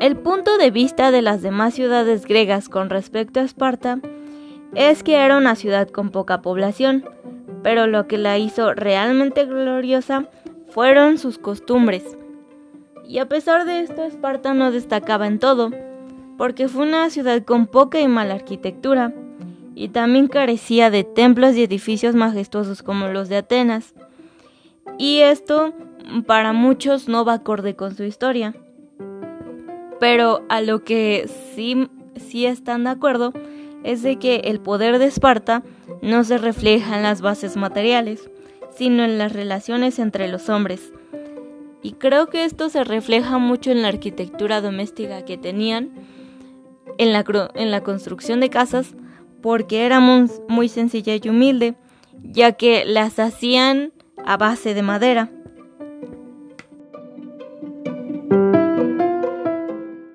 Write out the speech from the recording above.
El punto de vista de las demás ciudades griegas con respecto a Esparta es que era una ciudad con poca población, pero lo que la hizo realmente gloriosa fueron sus costumbres. Y a pesar de esto, Esparta no destacaba en todo, porque fue una ciudad con poca y mala arquitectura, y también carecía de templos y edificios majestuosos como los de Atenas. Y esto para muchos no va acorde con su historia. Pero a lo que sí, sí están de acuerdo es de que el poder de Esparta no se refleja en las bases materiales, sino en las relaciones entre los hombres. Y creo que esto se refleja mucho en la arquitectura doméstica que tenían, en la, en la construcción de casas, porque era muy sencilla y humilde, ya que las hacían a base de madera.